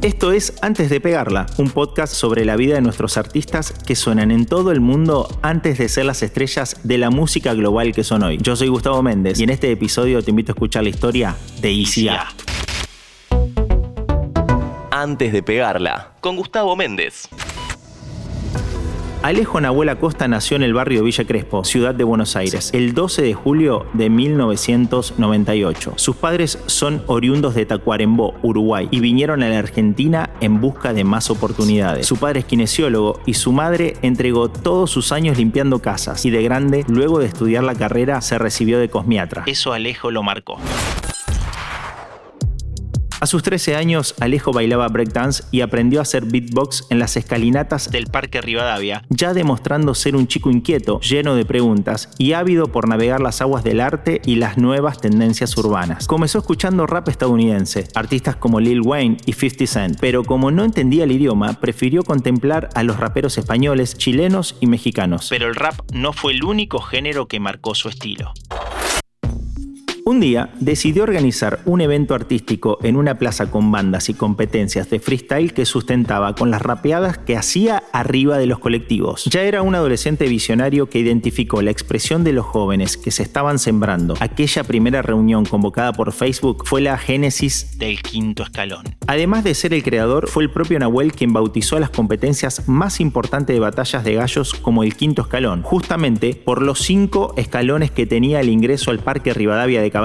Esto es Antes de Pegarla, un podcast sobre la vida de nuestros artistas que suenan en todo el mundo antes de ser las estrellas de la música global que son hoy. Yo soy Gustavo Méndez y en este episodio te invito a escuchar la historia de ICA. Antes de Pegarla, con Gustavo Méndez. Alejo Nahuel Acosta nació en el barrio Villa Crespo, ciudad de Buenos Aires, el 12 de julio de 1998. Sus padres son oriundos de Tacuarembó, Uruguay, y vinieron a la Argentina en busca de más oportunidades. Su padre es kinesiólogo y su madre entregó todos sus años limpiando casas y de grande, luego de estudiar la carrera, se recibió de cosmiatra. Eso Alejo lo marcó. A sus 13 años, Alejo bailaba breakdance y aprendió a hacer beatbox en las escalinatas del Parque Rivadavia, ya demostrando ser un chico inquieto, lleno de preguntas y ávido por navegar las aguas del arte y las nuevas tendencias urbanas. Comenzó escuchando rap estadounidense, artistas como Lil Wayne y 50 Cent, pero como no entendía el idioma, prefirió contemplar a los raperos españoles, chilenos y mexicanos. Pero el rap no fue el único género que marcó su estilo. Un día decidió organizar un evento artístico en una plaza con bandas y competencias de freestyle que sustentaba con las rapeadas que hacía arriba de los colectivos. Ya era un adolescente visionario que identificó la expresión de los jóvenes que se estaban sembrando. Aquella primera reunión convocada por Facebook fue la génesis del quinto escalón. Además de ser el creador, fue el propio Nahuel quien bautizó las competencias más importantes de batallas de gallos como el quinto escalón, justamente por los cinco escalones que tenía el ingreso al Parque Rivadavia de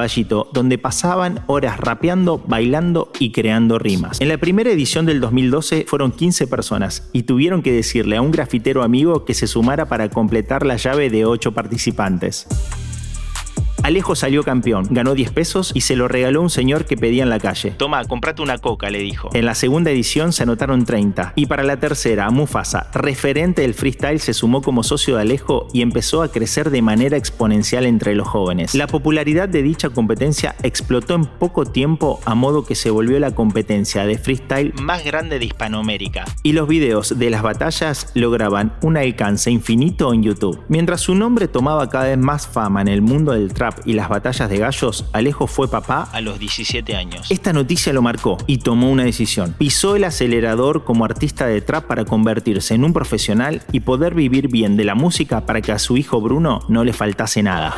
Donde pasaban horas rapeando, bailando y creando rimas. En la primera edición del 2012 fueron 15 personas y tuvieron que decirle a un grafitero amigo que se sumara para completar la llave de 8 participantes. Alejo salió campeón, ganó 10 pesos y se lo regaló un señor que pedía en la calle. Toma, comprate una coca, le dijo. En la segunda edición se anotaron 30. Y para la tercera, Mufasa, referente del freestyle, se sumó como socio de Alejo y empezó a crecer de manera exponencial entre los jóvenes. La popularidad de dicha competencia explotó en poco tiempo a modo que se volvió la competencia de freestyle más grande de Hispanoamérica. Y los videos de las batallas lograban un alcance infinito en YouTube. Mientras su nombre tomaba cada vez más fama en el mundo del trap, y las batallas de gallos, Alejo fue papá a los 17 años. Esta noticia lo marcó y tomó una decisión. Pisó el acelerador como artista de trap para convertirse en un profesional y poder vivir bien de la música para que a su hijo Bruno no le faltase nada.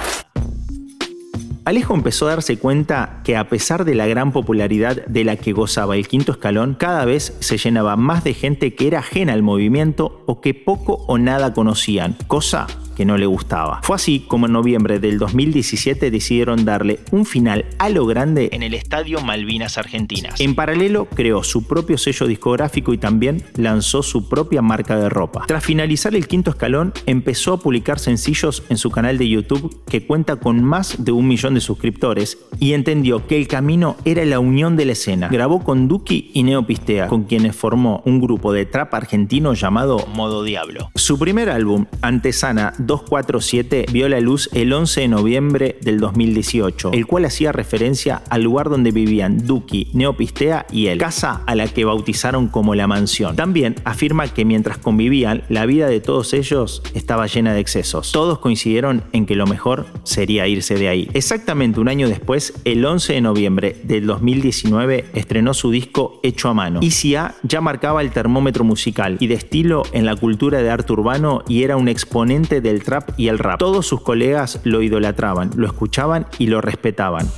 Alejo empezó a darse cuenta que a pesar de la gran popularidad de la que gozaba el quinto escalón, cada vez se llenaba más de gente que era ajena al movimiento o que poco o nada conocían, cosa que no le gustaba. Fue así como en noviembre del 2017 decidieron darle un final a lo grande en el Estadio Malvinas Argentinas. En paralelo creó su propio sello discográfico y también lanzó su propia marca de ropa. Tras finalizar el quinto escalón, empezó a publicar sencillos en su canal de YouTube que cuenta con más de un millón de suscriptores y entendió que el camino era la unión de la escena. Grabó con Duki y Neopistea, con quienes formó un grupo de trap argentino llamado Modo Diablo. Su primer álbum, Antesana 247 vio la luz el 11 de noviembre del 2018, el cual hacía referencia al lugar donde vivían Duki, Neopistea y él, casa a la que bautizaron como la mansión. También afirma que mientras convivían, la vida de todos ellos estaba llena de excesos. Todos coincidieron en que lo mejor sería irse de ahí. Exactamente un año después, el 11 de noviembre del 2019, estrenó su disco Hecho a Mano. ICA ya marcaba el termómetro musical y de estilo en la cultura de arte urbano y era un exponente del trap y el rap. Todos sus colegas lo idolatraban, lo escuchaban y lo respetaban.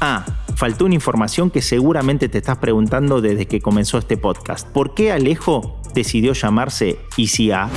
Ah, faltó una información que seguramente te estás preguntando desde que comenzó este podcast. ¿Por qué Alejo decidió llamarse ICA?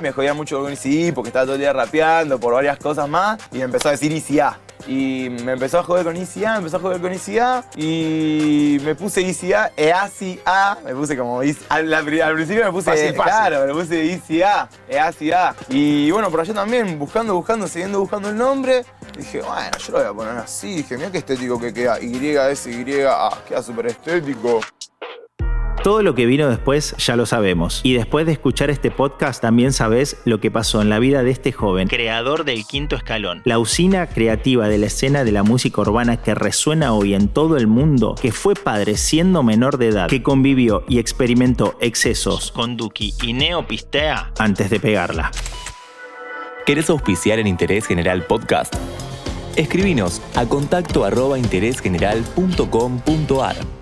Me jodía mucho con ICI porque estaba todo el día rapeando por varias cosas más y empezó a decir ICA. Y me empezó a joder con ICA, me empezó a joder con ICA y me puse ICA, EACA, me puse como al, al, principio me puse fácil, claro, me puse ICA, EACA. Y bueno, por allá también, buscando, buscando, siguiendo buscando el nombre, dije, bueno, yo lo voy a poner así, dije, mira qué estético que queda, Y, S, Y, A, queda súper estético. Todo lo que vino después ya lo sabemos. Y después de escuchar este podcast también sabes lo que pasó en la vida de este joven, creador del quinto escalón, la usina creativa de la escena de la música urbana que resuena hoy en todo el mundo, que fue padre siendo menor de edad, que convivió y experimentó excesos con Duki y Neopistea antes de pegarla. ¿Querés auspiciar en Interés General Podcast? Escribinos a contacto arroba interésgeneral.com.ar.